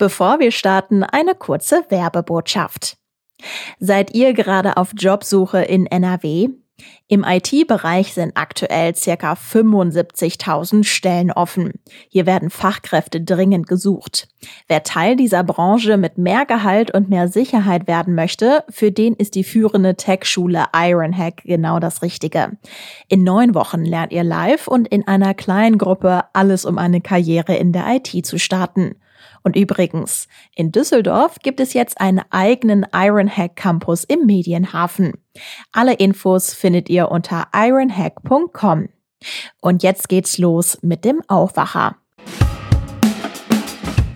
Bevor wir starten, eine kurze Werbebotschaft. Seid ihr gerade auf Jobsuche in NRW? Im IT-Bereich sind aktuell circa 75.000 Stellen offen. Hier werden Fachkräfte dringend gesucht. Wer Teil dieser Branche mit mehr Gehalt und mehr Sicherheit werden möchte, für den ist die führende Tech-Schule Ironhack genau das Richtige. In neun Wochen lernt ihr live und in einer kleinen Gruppe alles, um eine Karriere in der IT zu starten. Und übrigens, in Düsseldorf gibt es jetzt einen eigenen Ironhack Campus im Medienhafen. Alle Infos findet ihr unter ironhack.com. Und jetzt geht's los mit dem Aufwacher.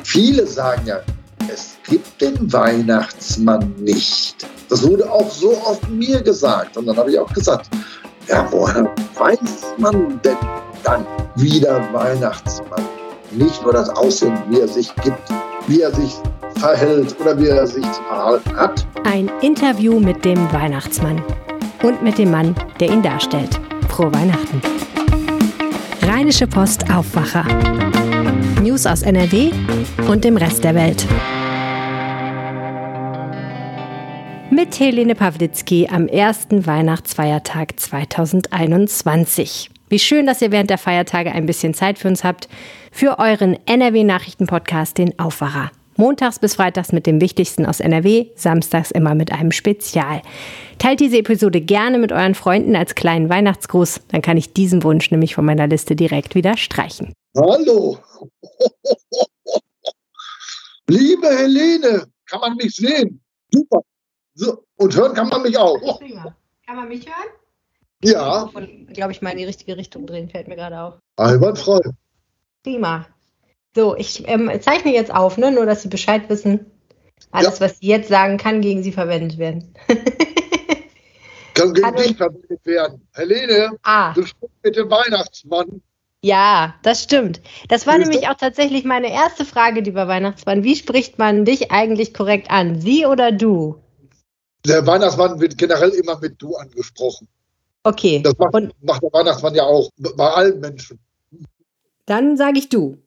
Viele sagen ja, es gibt den Weihnachtsmann nicht. Das wurde auch so oft mir gesagt. Und dann habe ich auch gesagt, ja, woher weiß man denn dann wieder Weihnachtsmann? Nicht nur das Aussehen, wie er sich gibt, wie er sich verhält oder wie er sich zu verhalten hat. Ein Interview mit dem Weihnachtsmann und mit dem Mann, der ihn darstellt. Frohe Weihnachten. Rheinische Post Aufwacher. News aus NRW und dem Rest der Welt. Mit Helene Pawlitzki am ersten Weihnachtsfeiertag 2021. Wie schön, dass ihr während der Feiertage ein bisschen Zeit für uns habt, für euren NRW-Nachrichten-Podcast, den Aufwacher. Montags bis Freitags mit dem Wichtigsten aus NRW, samstags immer mit einem Spezial. Teilt diese Episode gerne mit euren Freunden als kleinen Weihnachtsgruß, dann kann ich diesen Wunsch nämlich von meiner Liste direkt wieder streichen. Hallo! Liebe Helene, kann man mich sehen? Super. So, und hören kann man mich auch. Kann man mich hören? Ja. Glaube ich mal in die richtige Richtung drehen, fällt mir gerade auf. Einwandfrei. Prima. So, ich ähm, zeichne jetzt auf, ne? nur dass Sie Bescheid wissen. Alles, ja. was Sie jetzt sagen, kann gegen Sie verwendet werden. kann gegen dich verwendet werden. Helene, ah. du sprichst mit dem Weihnachtsmann. Ja, das stimmt. Das war nämlich auch tatsächlich meine erste Frage, lieber Weihnachtsmann. Wie spricht man dich eigentlich korrekt an? Sie oder du? Der Weihnachtsmann wird generell immer mit du angesprochen. Okay. Das macht, Und macht der Weihnachtsmann ja auch bei allen Menschen. Dann sage ich du.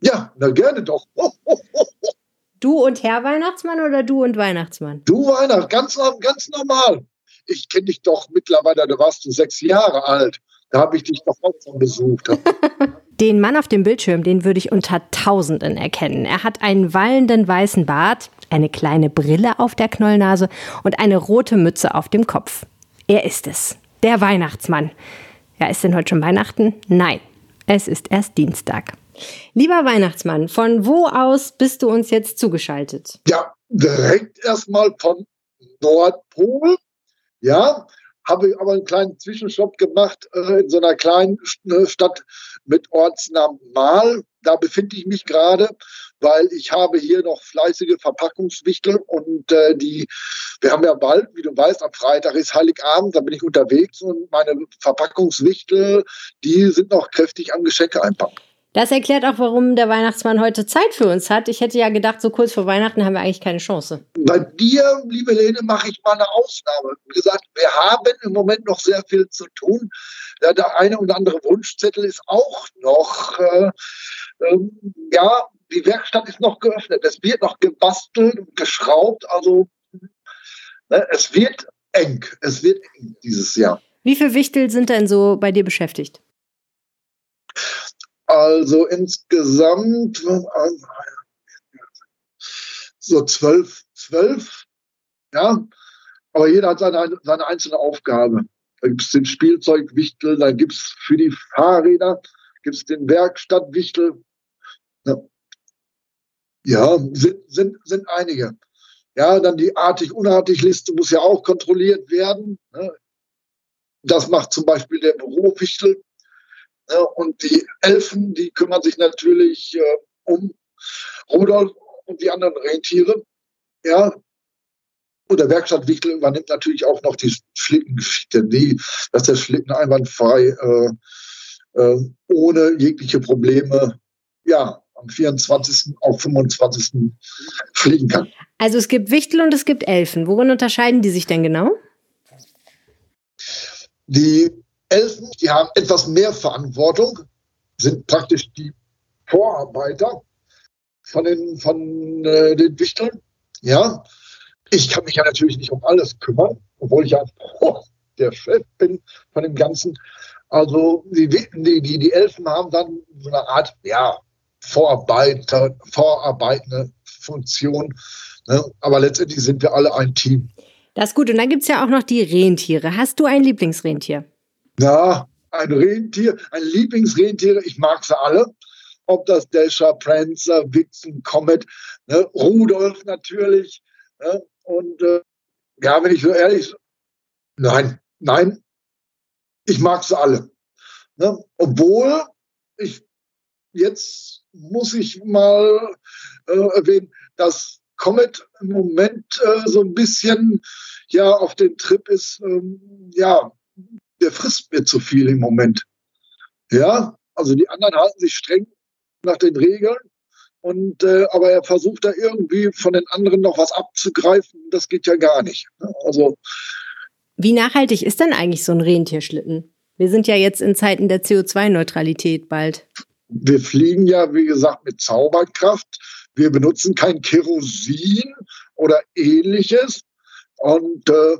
Ja, na gerne doch. du und Herr Weihnachtsmann oder du und Weihnachtsmann? Du Weihnacht, ganz, ganz normal. Ich kenne dich doch mittlerweile, da warst du sechs Jahre alt. Da habe ich dich doch auch schon besucht. Den Mann auf dem Bildschirm, den würde ich unter Tausenden erkennen. Er hat einen wallenden weißen Bart, eine kleine Brille auf der Knollnase und eine rote Mütze auf dem Kopf. Er ist es der Weihnachtsmann. Ja, ist denn heute schon Weihnachten? Nein, es ist erst Dienstag. Lieber Weihnachtsmann, von wo aus bist du uns jetzt zugeschaltet? Ja, direkt erstmal vom Nordpol. Ja, habe ich aber einen kleinen Zwischenstopp gemacht äh, in so einer kleinen äh, Stadt mit Ortsnamen Mal. Da befinde ich mich gerade weil ich habe hier noch fleißige Verpackungswichtel und äh, die, wir haben ja bald, wie du weißt, am Freitag ist Heiligabend, da bin ich unterwegs und meine Verpackungswichtel, die sind noch kräftig am Geschenke einpacken. Das erklärt auch, warum der Weihnachtsmann heute Zeit für uns hat. Ich hätte ja gedacht, so kurz vor Weihnachten haben wir eigentlich keine Chance. Bei dir, liebe Lene, mache ich mal eine Ausnahme. Wie gesagt, wir haben im Moment noch sehr viel zu tun. Der eine oder andere Wunschzettel ist auch noch, äh, äh, ja, die Werkstatt ist noch geöffnet. Es wird noch gebastelt und geschraubt. Also ne, es wird eng. Es wird eng dieses Jahr. Wie viele Wichtel sind denn so bei dir beschäftigt? Also insgesamt so zwölf, zwölf, ja. Aber jeder hat seine, seine einzelne Aufgabe. Da gibt es den Spielzeugwichtel, da gibt es für die Fahrräder, gibt es den Werkstattwichtel. Ja. Ja, sind, sind, sind einige. Ja, dann die artig-unartig-Liste muss ja auch kontrolliert werden. Ne? Das macht zum Beispiel der Bürofichtel. Ne? Und die Elfen, die kümmern sich natürlich äh, um Rudolf und die anderen Rentiere. Ja, und der Werkstattwichtel übernimmt natürlich auch noch die Schlittengeschichte, die, dass der Schlitten einwandfrei äh, äh, ohne jegliche Probleme ja, am 24. auf 25. fliegen kann. Also es gibt Wichtel und es gibt Elfen. Worin unterscheiden die sich denn genau? Die Elfen, die haben etwas mehr Verantwortung, sind praktisch die Vorarbeiter. von den, von äh, den Wichteln. Ja, ich kann mich ja natürlich nicht um alles kümmern, obwohl ich ja oh, der Chef bin von dem Ganzen. Also die, die, die, die Elfen haben dann so eine Art, ja, Vorarbeiter, vorarbeitende Funktion. Ne? Aber letztendlich sind wir alle ein Team. Das ist gut. Und dann gibt es ja auch noch die Rentiere. Hast du ein Lieblingsrentier? Ja, ein Rentier, ein Lieblingsrentier. Ich mag sie alle. Ob das Dasher, Prancer, Vixen, Comet, ne? Rudolf natürlich. Ne? Und äh, ja, wenn ich so ehrlich, nein, nein, ich mag sie alle. Ne? Obwohl ich jetzt muss ich mal äh, erwähnen, dass Comet im Moment äh, so ein bisschen ja auf dem Trip ist, ähm, ja, der frisst mir zu viel im Moment. Ja, also die anderen halten sich streng nach den Regeln. Und äh, aber er versucht da irgendwie von den anderen noch was abzugreifen. Das geht ja gar nicht. Ne? Also wie nachhaltig ist denn eigentlich so ein Rentierschlitten? Wir sind ja jetzt in Zeiten der CO2-Neutralität bald. Wir fliegen ja, wie gesagt, mit Zauberkraft. Wir benutzen kein Kerosin oder ähnliches. Und äh,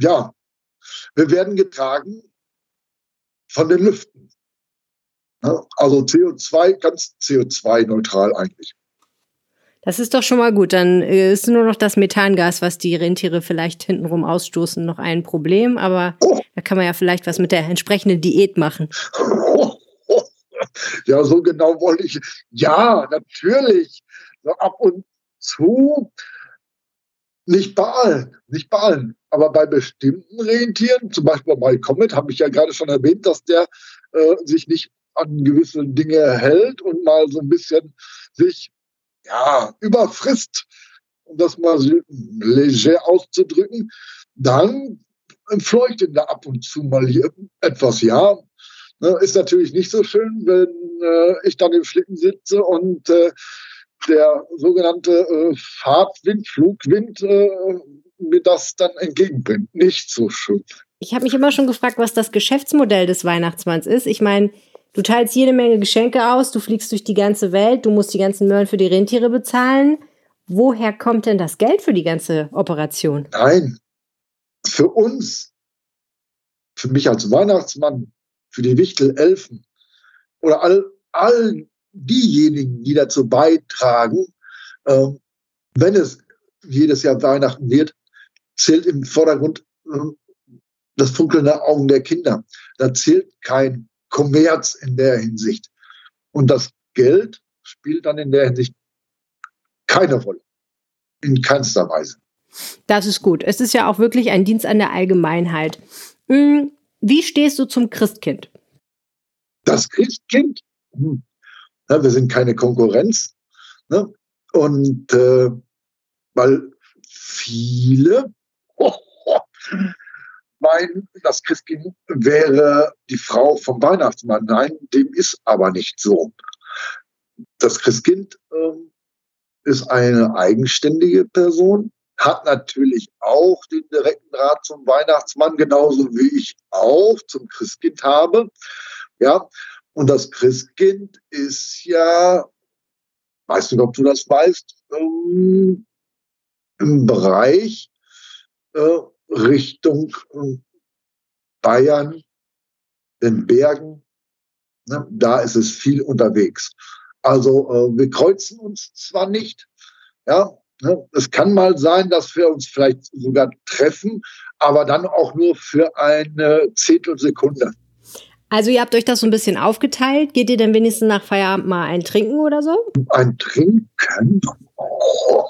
ja, wir werden getragen von den Lüften. Also CO2, ganz CO2-neutral eigentlich. Das ist doch schon mal gut. Dann äh, ist nur noch das Methangas, was die Rentiere vielleicht hintenrum ausstoßen, noch ein Problem. Aber oh. da kann man ja vielleicht was mit der entsprechenden Diät machen. Oh. Ja, so genau wollte ich. Ja, natürlich. So ab und zu. Nicht bei allen, nicht bei allen. Aber bei bestimmten Rentieren, zum Beispiel bei Comet, habe ich ja gerade schon erwähnt, dass der äh, sich nicht an gewisse Dinge hält und mal so ein bisschen sich ja, überfrisst, um das mal leger auszudrücken, dann entfleucht ihn da ab und zu mal hier etwas, ja. Ne, ist natürlich nicht so schön, wenn äh, ich dann im Schlitten sitze und äh, der sogenannte äh, Fahrtwind, Flugwind äh, mir das dann entgegenbringt. Nicht so schön. Ich habe mich immer schon gefragt, was das Geschäftsmodell des Weihnachtsmanns ist. Ich meine, Du teilst jede Menge Geschenke aus, du fliegst durch die ganze Welt, du musst die ganzen Möhren für die Rentiere bezahlen. Woher kommt denn das Geld für die ganze Operation? Nein, für uns, für mich als Weihnachtsmann, für die Wichtelelfen oder all, all diejenigen, die dazu beitragen, äh, wenn es jedes Jahr Weihnachten wird, zählt im Vordergrund äh, das Funkeln der Augen der Kinder. Da zählt kein Kommerz in der Hinsicht. Und das Geld spielt dann in der Hinsicht keine Rolle. In keinster Weise. Das ist gut. Es ist ja auch wirklich ein Dienst an der Allgemeinheit. Hm, wie stehst du zum Christkind? Das Christkind? Hm. Ja, wir sind keine Konkurrenz. Ne? Und äh, weil viele, meinen, das Christkind wäre die Frau vom Weihnachtsmann. Nein, dem ist aber nicht so. Das Christkind äh, ist eine eigenständige Person, hat natürlich auch den direkten Draht zum Weihnachtsmann, genauso wie ich auch zum Christkind habe. Ja, und das Christkind ist ja, weißt du, ob du das weißt, ähm, im Bereich äh, Richtung äh, Bayern, den Bergen. Ne, da ist es viel unterwegs. Also äh, wir kreuzen uns zwar nicht, ja, es kann mal sein, dass wir uns vielleicht sogar treffen, aber dann auch nur für eine Zehntelsekunde. Also ihr habt euch das so ein bisschen aufgeteilt. Geht ihr denn wenigstens nach Feierabend mal ein Trinken oder so? Ein Trinken? Oh,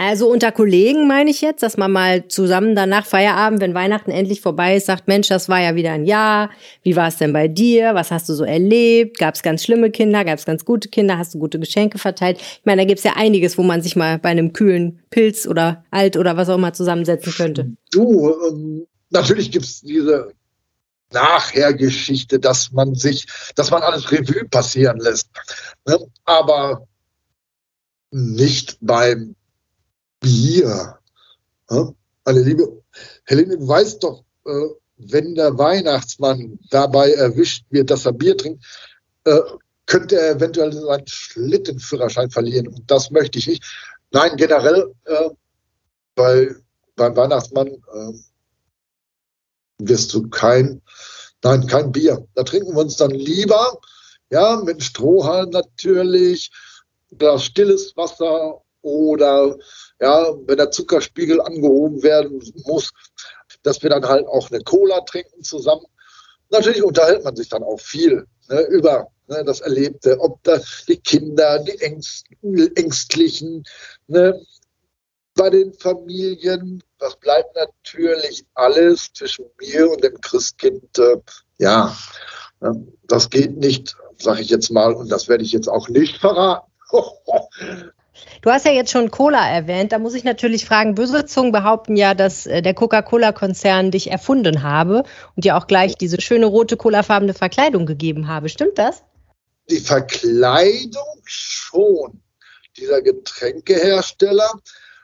also unter Kollegen meine ich jetzt, dass man mal zusammen danach Feierabend, wenn Weihnachten endlich vorbei ist, sagt, Mensch, das war ja wieder ein Jahr. Wie war es denn bei dir? Was hast du so erlebt? Gab es ganz schlimme Kinder? Gab es ganz gute Kinder? Hast du gute Geschenke verteilt? Ich meine, da gibt es ja einiges, wo man sich mal bei einem kühlen Pilz oder Alt oder was auch immer zusammensetzen könnte. Du, ähm, natürlich gibt es diese Nachhergeschichte, dass man sich, dass man alles Revue passieren lässt. Ne? Aber nicht beim Bier. Meine liebe Helene, du weißt doch, äh, wenn der Weihnachtsmann dabei erwischt wird, dass er Bier trinkt, äh, könnte er eventuell seinen Schlittenführerschein verlieren. Und das möchte ich nicht. Nein, generell äh, bei, beim Weihnachtsmann äh, wirst du kein, nein, kein Bier. Da trinken wir uns dann lieber, ja, mit Strohhalm natürlich, das stilles Wasser oder ja, wenn der Zuckerspiegel angehoben werden muss, dass wir dann halt auch eine Cola trinken zusammen. Natürlich unterhält man sich dann auch viel ne, über ne, das Erlebte, ob da die Kinder, die Ängst, Ängstlichen, ne, bei den Familien, das bleibt natürlich alles zwischen mir und dem Christkind, äh, ja, äh, das geht nicht, sage ich jetzt mal, und das werde ich jetzt auch nicht verraten. Du hast ja jetzt schon Cola erwähnt. Da muss ich natürlich fragen, böse Zungen behaupten ja, dass äh, der Coca-Cola-Konzern dich erfunden habe und dir auch gleich diese schöne rote colafarbene Verkleidung gegeben habe. Stimmt das? Die Verkleidung schon. Dieser Getränkehersteller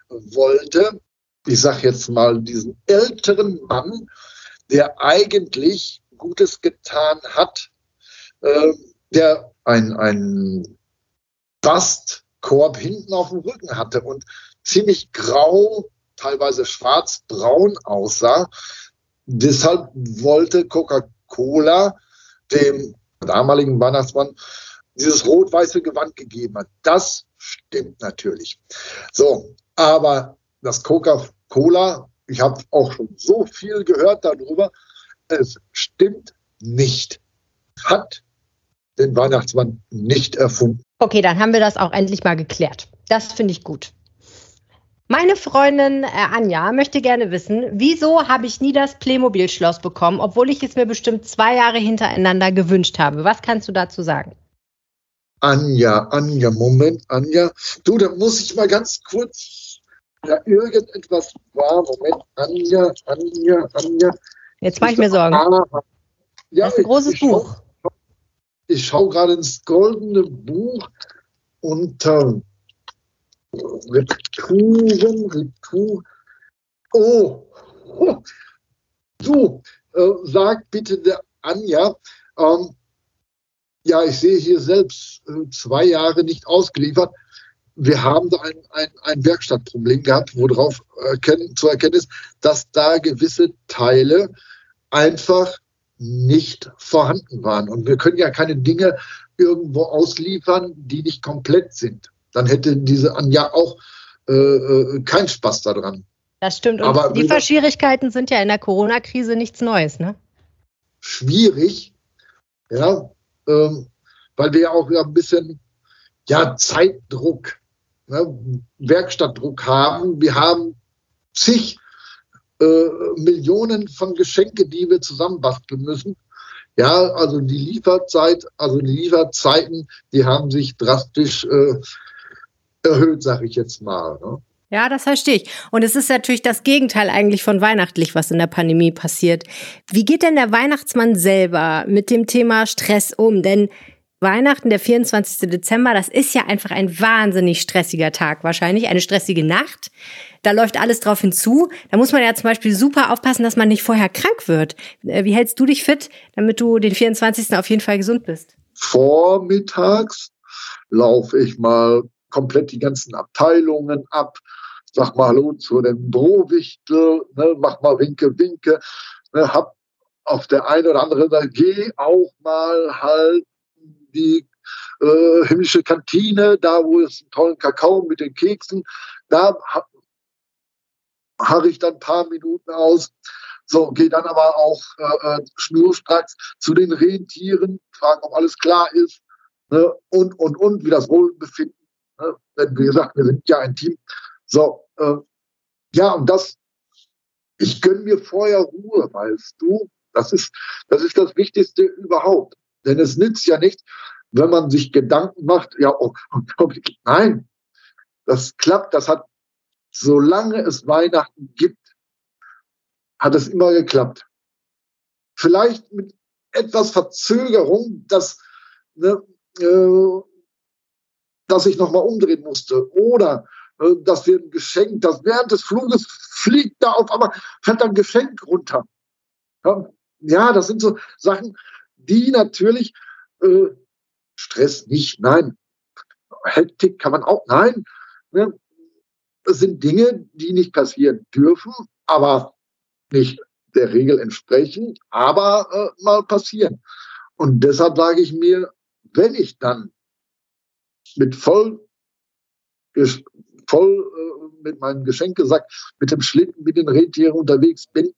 wollte, ich sage jetzt mal, diesen älteren Mann, der eigentlich Gutes getan hat, äh, der ein, ein Bastkorb hinten auf dem Rücken hatte und ziemlich grau, teilweise schwarz-braun aussah. Deshalb wollte Coca-Cola dem damaligen Weihnachtsmann dieses rot-weiße Gewand gegeben hat. Das stimmt natürlich. So, aber das Coca-Cola, ich habe auch schon so viel gehört darüber, es stimmt nicht. Hat den Weihnachtsmann nicht erfunden. Okay, dann haben wir das auch endlich mal geklärt. Das finde ich gut. Meine Freundin äh, Anja möchte gerne wissen, wieso habe ich nie das Playmobil-Schloss bekommen, obwohl ich es mir bestimmt zwei Jahre hintereinander gewünscht habe. Was kannst du dazu sagen? Anja, Anja, Moment, Anja. Du, da muss ich mal ganz kurz, ja, irgendetwas war. Moment, Anja, Anja, Anja. Jetzt mache ich mir Sorgen. Ah, ja, das ist ein großes Buch. Ich schaue gerade ins goldene Buch unter Retouren, Retour. Oh, oh. du, äh, sag bitte der Anja, ähm, ja, ich sehe hier selbst äh, zwei Jahre nicht ausgeliefert. Wir haben da ein, ein, ein Werkstattproblem gehabt, worauf erkennen, zu erkennen ist, dass da gewisse Teile einfach nicht vorhanden waren. Und wir können ja keine Dinge irgendwo ausliefern, die nicht komplett sind. Dann hätte diese Anja auch äh, äh keinen Spaß daran. Das stimmt. Und Aber Lieferschwierigkeiten sind ja in der Corona-Krise nichts Neues, ne? Schwierig, ja, ähm, weil wir ja auch ein bisschen ja, Zeitdruck, ne, Werkstattdruck haben. Wir haben zig äh, Millionen von Geschenke, die wir zusammenbasteln müssen. Ja, also die Lieferzeit, also die Lieferzeiten, die haben sich drastisch äh, erhöht, sage ich jetzt mal. Ne? Ja, das verstehe ich. Und es ist natürlich das Gegenteil eigentlich von weihnachtlich, was in der Pandemie passiert. Wie geht denn der Weihnachtsmann selber mit dem Thema Stress um? Denn Weihnachten, der 24. Dezember, das ist ja einfach ein wahnsinnig stressiger Tag wahrscheinlich, eine stressige Nacht. Da läuft alles drauf hinzu. Da muss man ja zum Beispiel super aufpassen, dass man nicht vorher krank wird. Äh, wie hältst du dich fit, damit du den 24. auf jeden Fall gesund bist? Vormittags laufe ich mal komplett die ganzen Abteilungen ab, sag mal Hallo zu dem Drohwichtel, ne, mach mal Winke, Winke, ne, hab auf der einen oder anderen, geh auch mal halt die äh, himmlische Kantine, da wo es einen tollen Kakao mit den Keksen, da harre ich dann ein paar Minuten aus. So, gehe dann aber auch äh, äh, schnurstracks zu den Rentieren, frage, ob alles klar ist ne, und, und, und, wie das Wohlbefinden. Ne, denn wie gesagt, wir sind ja ein Team. So, äh, ja, und das, ich gönne mir vorher Ruhe, weißt du. Das ist, das ist das Wichtigste überhaupt. Denn es nützt ja nicht, wenn man sich Gedanken macht, ja, oh, oh, nein, das klappt, das hat, solange es Weihnachten gibt, hat es immer geklappt. Vielleicht mit etwas Verzögerung, dass, ne, äh, dass ich nochmal umdrehen musste. Oder äh, dass wir ein Geschenk, das während des Fluges fliegt da auf einmal, fällt ein Geschenk runter. Ja das sind so Sachen, die natürlich äh, Stress nicht, nein. Hektik kann man auch, nein. Ne? Das sind Dinge, die nicht passieren dürfen, aber nicht der Regel entsprechen, aber äh, mal passieren. Und deshalb sage ich mir, wenn ich dann mit voll, voll äh, mit meinem Geschenkesack, mit dem Schlitten, mit den Rentieren unterwegs bin,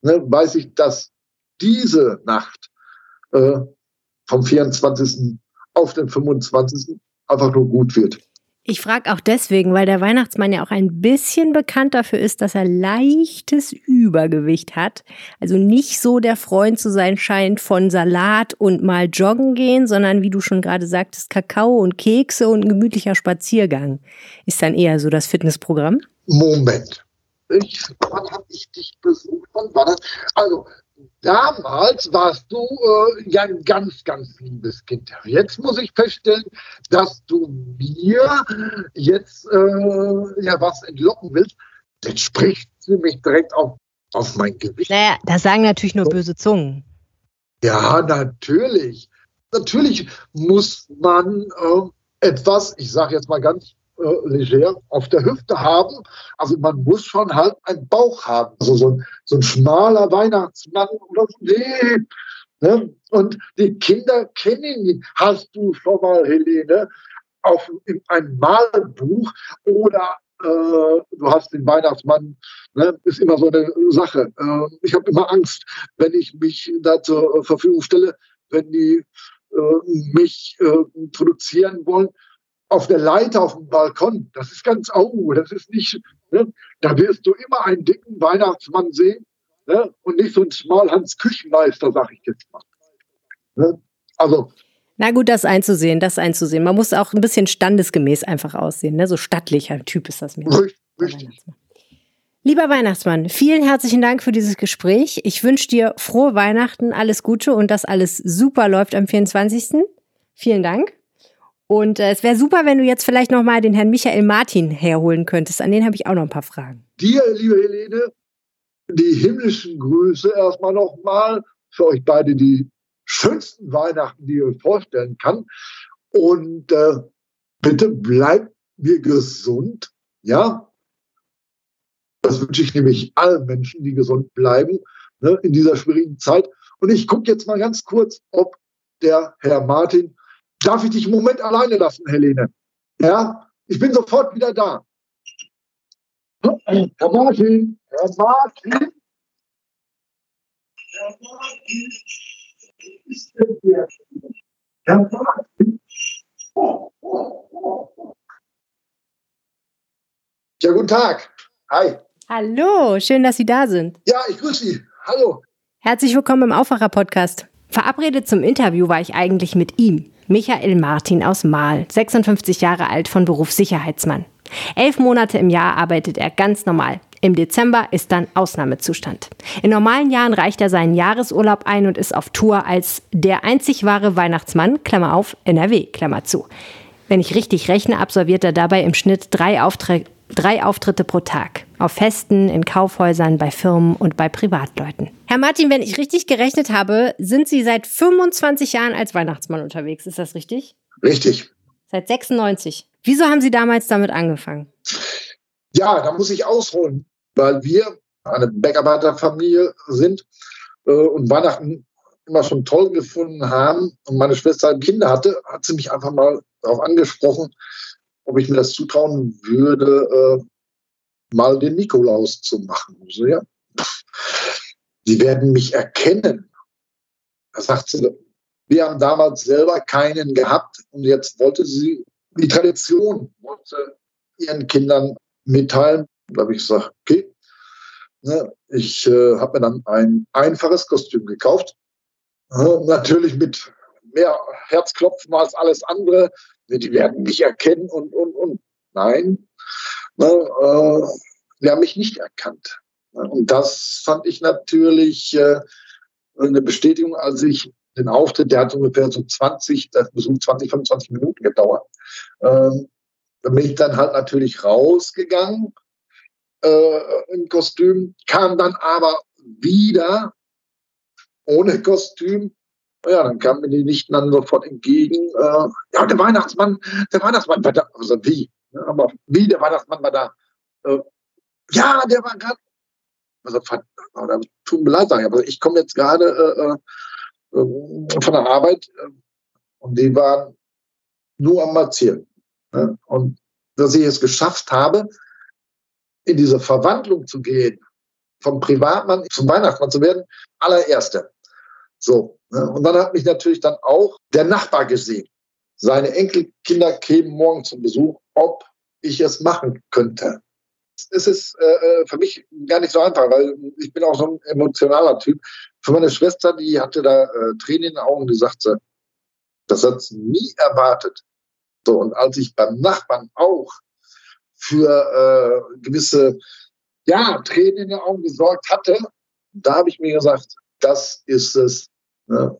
ne, weiß ich, dass diese Nacht äh, vom 24. auf den 25. einfach nur gut wird. Ich frage auch deswegen, weil der Weihnachtsmann ja auch ein bisschen bekannt dafür ist, dass er leichtes Übergewicht hat. Also nicht so der Freund zu sein scheint von Salat und mal joggen gehen, sondern wie du schon gerade sagtest, Kakao und Kekse und ein gemütlicher Spaziergang. Ist dann eher so das Fitnessprogramm? Moment. Ich, wann habe ich dich besucht? Wann war das? Also, damals warst du äh, ja ein ganz, ganz liebes Kind. Jetzt muss ich feststellen, dass du mir jetzt äh, ja was entlocken willst. Das spricht ziemlich direkt auf, auf mein Gewicht. Naja, das sagen natürlich nur böse Zungen. Ja, natürlich. Natürlich muss man äh, etwas, ich sage jetzt mal ganz äh, leger auf der Hüfte haben. Also man muss schon halt einen Bauch haben. Also so ein, so ein schmaler Weihnachtsmann oder so. Nee. Ne? Und die Kinder kennen ihn. Hast du schon mal, Helene, auf in einem Malbuch oder äh, du hast den Weihnachtsmann, ne, ist immer so eine Sache. Äh, ich habe immer Angst, wenn ich mich da zur Verfügung stelle, wenn die äh, mich äh, produzieren wollen, auf der Leiter auf dem Balkon, das ist ganz au, das ist nicht, ne? da wirst du immer einen dicken Weihnachtsmann sehen ne? und nicht so ein Schmalhans Küchenmeister, sag ich jetzt mal. Ne? Also. Na gut, das einzusehen, das einzusehen. Man muss auch ein bisschen standesgemäß einfach aussehen, ne? so stattlicher Typ ist das mir. Richtig. richtig. Lieber Weihnachtsmann, vielen herzlichen Dank für dieses Gespräch. Ich wünsche dir frohe Weihnachten, alles Gute und dass alles super läuft am 24. Vielen Dank. Und äh, es wäre super, wenn du jetzt vielleicht noch mal den Herrn Michael Martin herholen könntest. An den habe ich auch noch ein paar Fragen. Dir, liebe Helene, die himmlischen Grüße erstmal noch mal für euch beide die schönsten Weihnachten, die ihr euch vorstellen kann. Und äh, bitte bleibt mir gesund, ja. Das wünsche ich nämlich allen Menschen, die gesund bleiben ne, in dieser schwierigen Zeit. Und ich gucke jetzt mal ganz kurz, ob der Herr Martin Darf ich dich einen Moment alleine lassen, Helene? Ja, ich bin sofort wieder da. Herr Martin, Herr Martin. Herr Martin, ist denn hier? Herr Martin. Ja, guten Tag. Hi. Hallo, schön, dass Sie da sind. Ja, ich grüße Sie. Hallo. Herzlich willkommen im Aufwacher-Podcast. Verabredet zum Interview war ich eigentlich mit ihm. Michael Martin aus Mahl, 56 Jahre alt von Beruf Sicherheitsmann. Elf Monate im Jahr arbeitet er ganz normal. Im Dezember ist dann Ausnahmezustand. In normalen Jahren reicht er seinen Jahresurlaub ein und ist auf Tour als der einzig wahre Weihnachtsmann, Klammer auf, NRW, Klammer zu. Wenn ich richtig rechne, absolviert er dabei im Schnitt drei, Auftritte Drei Auftritte pro Tag. Auf Festen, in Kaufhäusern, bei Firmen und bei Privatleuten. Herr Martin, wenn ich richtig gerechnet habe, sind Sie seit 25 Jahren als Weihnachtsmann unterwegs. Ist das richtig? Richtig. Seit 96. Wieso haben Sie damals damit angefangen? Ja, da muss ich ausholen, weil wir eine Bergarbeiterfamilie sind äh, und Weihnachten immer schon toll gefunden haben und meine Schwester Kinder hatte, hat sie mich einfach mal darauf angesprochen, ob ich mir das zutrauen würde, äh, mal den Nikolaus zu machen. So, ja. Sie werden mich erkennen. Da sagt sie, wir haben damals selber keinen gehabt und jetzt wollte sie die Tradition wollte ihren Kindern mitteilen. Da habe ich gesagt, okay. Ne, ich äh, habe mir dann ein einfaches Kostüm gekauft. Äh, natürlich mit mehr Herzklopfen als alles andere die werden mich erkennen und, und, und. Nein, ne, äh, sie haben mich nicht erkannt. Und das fand ich natürlich äh, eine Bestätigung, als ich den Auftritt, der hat ungefähr so 20, das Besuch 20, 25 Minuten gedauert. Ähm, bin ich dann halt natürlich rausgegangen äh, im Kostüm, kam dann aber wieder ohne Kostüm Ja, dann kamen mir die Nichten dann sofort entgegen. Äh, ja, der Weihnachtsmann, der Weihnachtsmann. Also wie? Aber wie, der Weihnachtsmann war da? Äh, ja, der war gerade. Also, oder, tut mir leid, sagen, aber ich komme jetzt gerade äh, äh, von der Arbeit äh, und die waren nur am Marzieren. Ne? Und dass ich es geschafft habe, in diese Verwandlung zu gehen, vom Privatmann zum Weihnachtsmann zu werden, allererste. So. Ne? Und dann hat mich natürlich dann auch der Nachbar gesehen. Seine Enkelkinder kämen morgen zum Besuch, ob ich es machen könnte. Es ist äh, äh, für mich gar nicht so einfach, weil ich bin auch so ein emotionaler Typ. Für meine Schwester, die hatte da äh, Tränen in den Augen, die sagte, das hat sie nie erwartet. So, und als ich beim Nachbarn auch für äh, gewisse ja, Tränen in den Augen gesorgt hatte, da habe ich mir gesagt, das ist es, ne?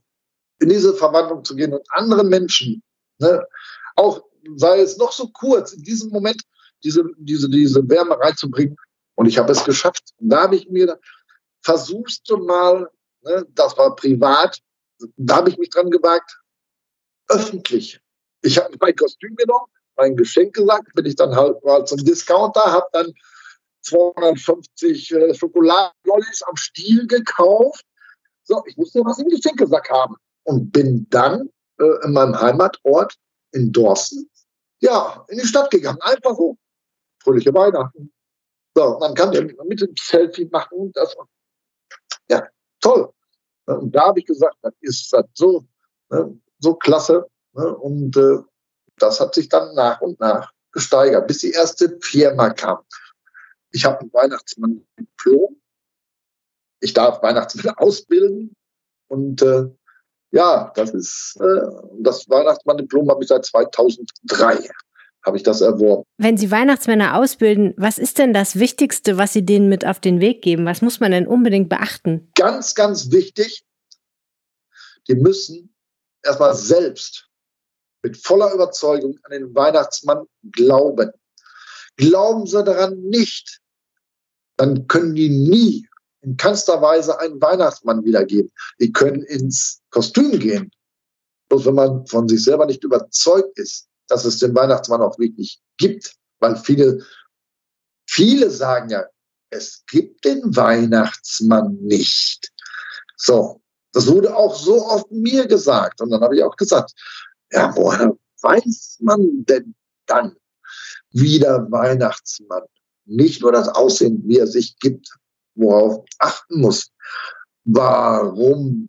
in diese Verwandlung zu gehen und anderen Menschen, ne? auch sei es noch so kurz, in diesem Moment diese, diese, diese Wärme reinzubringen. Und ich habe es geschafft. Und da habe ich mir, versuchst du mal, ne, das war privat, da habe ich mich dran gewagt, öffentlich. Ich habe mein Kostüm genommen, mein Geschenk gesagt, bin ich dann halt mal zum Discounter, habe dann 250 äh, Schokoladenlollis am Stiel gekauft. So, ich musste was im Geschenkesack haben und bin dann äh, in meinem Heimatort in Dorsten, ja, in die Stadt gegangen. Einfach so. Fröhliche Weihnachten. So, man kann ja mit dem Selfie machen. Das, ja, toll. Und da habe ich gesagt, das ist das so, ne, so klasse. Ne, und äh, das hat sich dann nach und nach gesteigert, bis die erste Firma kam. Ich habe einen Weihnachtsmann Diplom. Ich darf Weihnachtsmann ausbilden. Und äh, ja, das ist äh, das Weihnachtsmann-Diplom habe ich seit 2003 habe ich das erworben. Wenn Sie Weihnachtsmänner ausbilden, was ist denn das Wichtigste, was Sie denen mit auf den Weg geben? Was muss man denn unbedingt beachten? Ganz, ganz wichtig, die müssen erstmal selbst mit voller Überzeugung an den Weihnachtsmann glauben. Glauben sie daran nicht, dann können die nie in keinster Weise einen Weihnachtsmann wiedergeben. Die können ins Kostüm gehen. Bloß wenn man von sich selber nicht überzeugt ist, dass es den Weihnachtsmann auch wirklich gibt, weil viele, viele sagen ja, es gibt den Weihnachtsmann nicht. So, das wurde auch so oft mir gesagt. Und dann habe ich auch gesagt, ja, woher weiß man denn dann, wie der Weihnachtsmann nicht nur das Aussehen, wie er sich gibt, worauf achten muss. Warum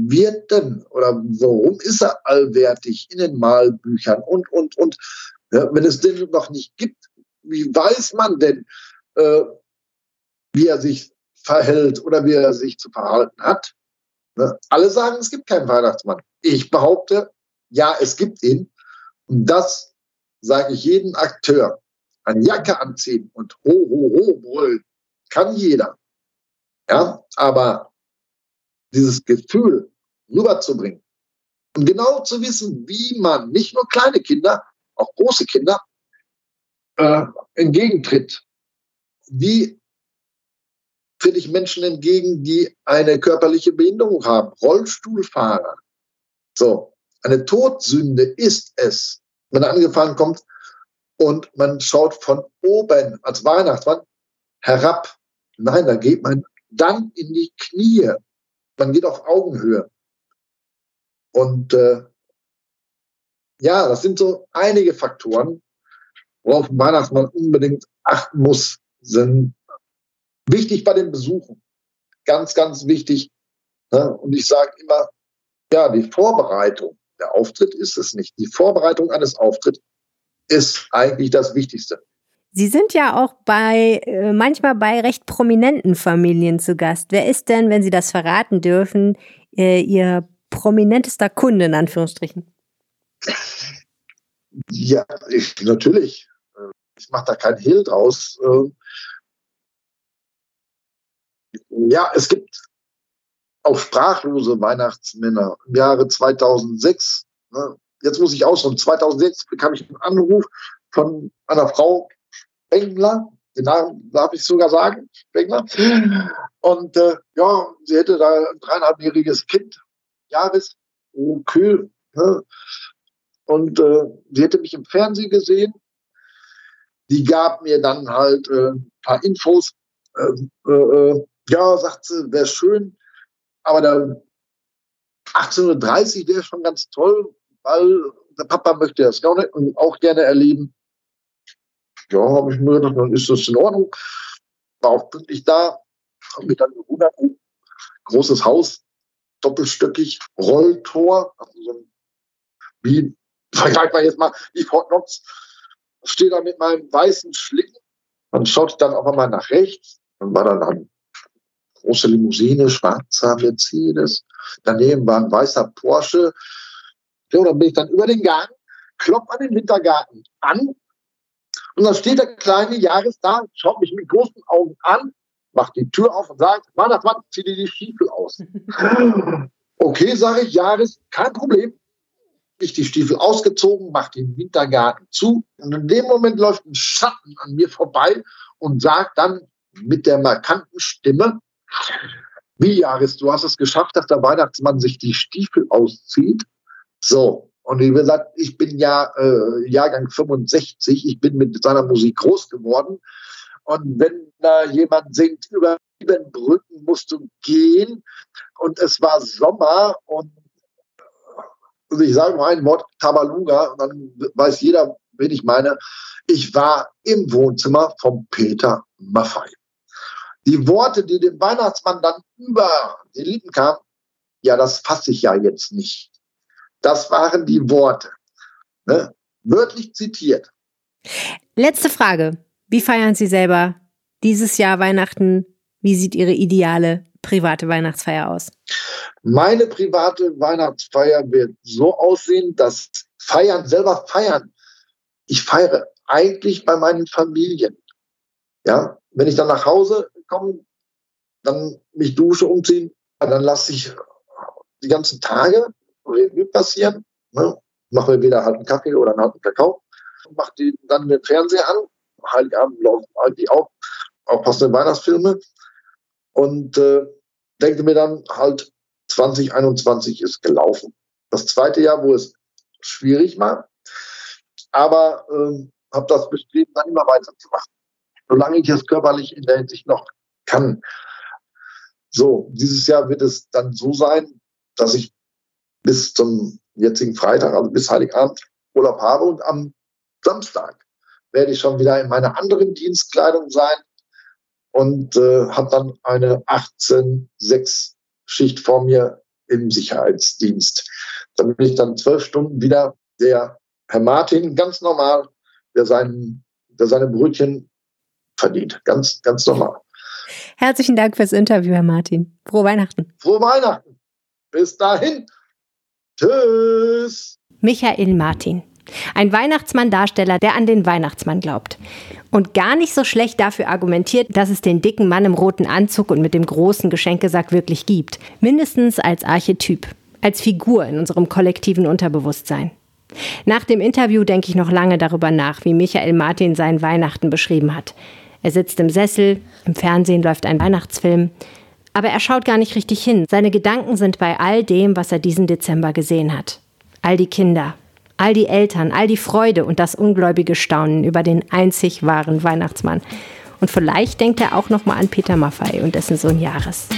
wird denn oder warum ist er allwertig in den Malbüchern und, und, und. Ja, wenn es den noch nicht gibt, wie weiß man denn, äh, wie er sich verhält oder wie er sich zu verhalten hat? Ne? Alle sagen, es gibt keinen Weihnachtsmann. Ich behaupte, ja, es gibt ihn. Und das sage ich jedem Akteur. Eine Jacke anziehen und ho, ho, ho brüllen kann jeder. Ja, aber dieses Gefühl rüberzubringen und genau zu wissen, wie man nicht nur kleine Kinder, auch große Kinder äh, entgegentritt. Wie tritt ich Menschen entgegen, die eine körperliche Behinderung haben, Rollstuhlfahrer. So, eine Todsünde ist es, wenn er angefahren kommt und man schaut von oben als Weihnachtsmann herab. Nein, da geht man dann in die Knie. Man geht auf Augenhöhe. Und äh, ja, das sind so einige Faktoren, worauf ein Weihnachtsmann unbedingt achten muss, sind wichtig bei den Besuchen. Ganz, ganz wichtig. Ne? Und ich sage immer, ja, die Vorbereitung, der Auftritt ist es nicht. Die Vorbereitung eines Auftritts ist eigentlich das Wichtigste. Sie sind ja auch bei äh, manchmal bei recht prominenten Familien zu Gast. Wer ist denn, wenn Sie das verraten dürfen, äh, Ihr prominentester Kunde in Anführungsstrichen? Ja, ich, natürlich. Äh, ich mache da kein Hehl draus. Ähm, ja, es gibt auch sprachlose Weihnachtsmänner. Im Jahre 2006, ne, jetzt muss ich ausholen, 2006 bekam ich einen Anruf von einer Frau, Spengler, den Namen darf ich sogar sagen, Spengler. Und äh, ja, sie hätte da ein dreieinhalbjähriges Kind, Jahres, okay. Ne? Und äh, sie hätte mich im Fernsehen gesehen. Die gab mir dann halt äh, ein paar Infos. Ähm, äh, äh, ja, sagt sie, wäre schön, aber da 1830 wäre schon ganz toll, weil der Papa möchte das auch gerne erleben. Ja, habe ich mir gedacht, dann ist das in Ordnung. War auch pünktlich da, habe mich dann gewundert, großes Haus, doppelstöckig, Rolltor, also so ein, wie, vergleich mal jetzt mal, wie Fort Knox, stehe da mit meinem weißen Schlitten, dann schaute dann auch einmal nach rechts, dann war dann eine große Limousine, schwarzer Mercedes, daneben war ein weißer Porsche, ja, dann bin ich dann über den Garten, klopfe an den Wintergarten an und dann steht der kleine Jahres da, schaut mich mit großen Augen an, macht die Tür auf und sagt, Weihnachtsmann, zieh dir die Stiefel aus. okay, sage ich, Jahres, kein Problem. Ich die Stiefel ausgezogen, mache den Wintergarten zu und in dem Moment läuft ein Schatten an mir vorbei und sagt dann mit der markanten Stimme, wie Jahres, du hast es geschafft, dass der Weihnachtsmann sich die Stiefel auszieht. So, und wie gesagt, ich bin ja äh, Jahrgang 65, ich bin mit seiner Musik groß geworden. Und wenn da jemand singt, über sieben Brücken musst du gehen und es war Sommer und also ich sage mal ein Wort Tabaluga und dann weiß jeder, wen ich meine. Ich war im Wohnzimmer von Peter Maffei. Die Worte, die dem Weihnachtsmann dann über die Lippen kamen, ja, das fasse ich ja jetzt nicht. Das waren die Worte. Ne? Wörtlich zitiert. Letzte Frage. Wie feiern Sie selber dieses Jahr Weihnachten? Wie sieht Ihre ideale private Weihnachtsfeier aus? Meine private Weihnachtsfeier wird so aussehen, dass Feiern, selber feiern. Ich feiere eigentlich bei meinen Familien. Ja, wenn ich dann nach Hause komme, dann mich dusche, umziehen, dann lasse ich die ganzen Tage Revue passieren. Ne? Mache mir wieder halt einen Kaffee oder einen harten Kakao. Mache die dann den Fernseher an. Heiligabend laufen halt die auch, auch passende Weihnachtsfilme. Und äh, denke mir dann halt, 2021 ist gelaufen. Das zweite Jahr, wo es schwierig war, aber äh, habe das bestreben, dann immer weiterzumachen. Solange ich es körperlich in der Hinsicht noch kann. So, dieses Jahr wird es dann so sein, dass ich bis zum jetzigen Freitag, also bis Heiligabend, Urlaub habe und am Samstag werde ich schon wieder in meiner anderen Dienstkleidung sein und äh, habe dann eine 18-6 Schicht vor mir im Sicherheitsdienst. Da bin ich dann zwölf Stunden wieder der Herr Martin, ganz normal, der, sein, der seine Brötchen verdient. Ganz, ganz normal. Herzlichen Dank fürs Interview, Herr Martin. Frohe Weihnachten. Frohe Weihnachten. Bis dahin. Tschüss. Michael Martin. Ein Weihnachtsmann-Darsteller, der an den Weihnachtsmann glaubt. Und gar nicht so schlecht dafür argumentiert, dass es den dicken Mann im roten Anzug und mit dem großen Geschenkesack wirklich gibt. Mindestens als Archetyp, als Figur in unserem kollektiven Unterbewusstsein. Nach dem Interview denke ich noch lange darüber nach, wie Michael Martin seinen Weihnachten beschrieben hat. Er sitzt im Sessel, im Fernsehen läuft ein Weihnachtsfilm. Aber er schaut gar nicht richtig hin. Seine Gedanken sind bei all dem, was er diesen Dezember gesehen hat. All die Kinder, all die Eltern, all die Freude und das ungläubige Staunen über den einzig wahren Weihnachtsmann. Und vielleicht denkt er auch noch mal an Peter Maffei und dessen Sohn Jahres.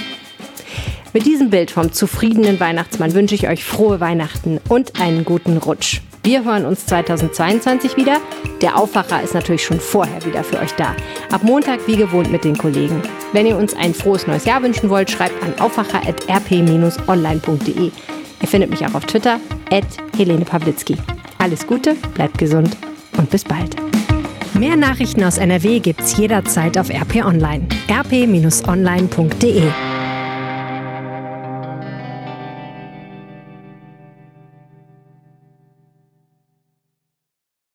Mit diesem Bild vom zufriedenen Weihnachtsmann wünsche ich euch frohe Weihnachten und einen guten Rutsch. Wir hören uns 2022 wieder. Der Aufwacher ist natürlich schon vorher wieder für euch da. Ab Montag wie gewohnt mit den Kollegen. Wenn ihr uns ein frohes neues Jahr wünschen wollt, schreibt an aufwacher.rp-online.de. Ihr findet mich auch auf Twitter, at Helene Pawlitzki. Alles Gute, bleibt gesund und bis bald. Mehr Nachrichten aus NRW gibt's jederzeit auf RP Online. rp-online.de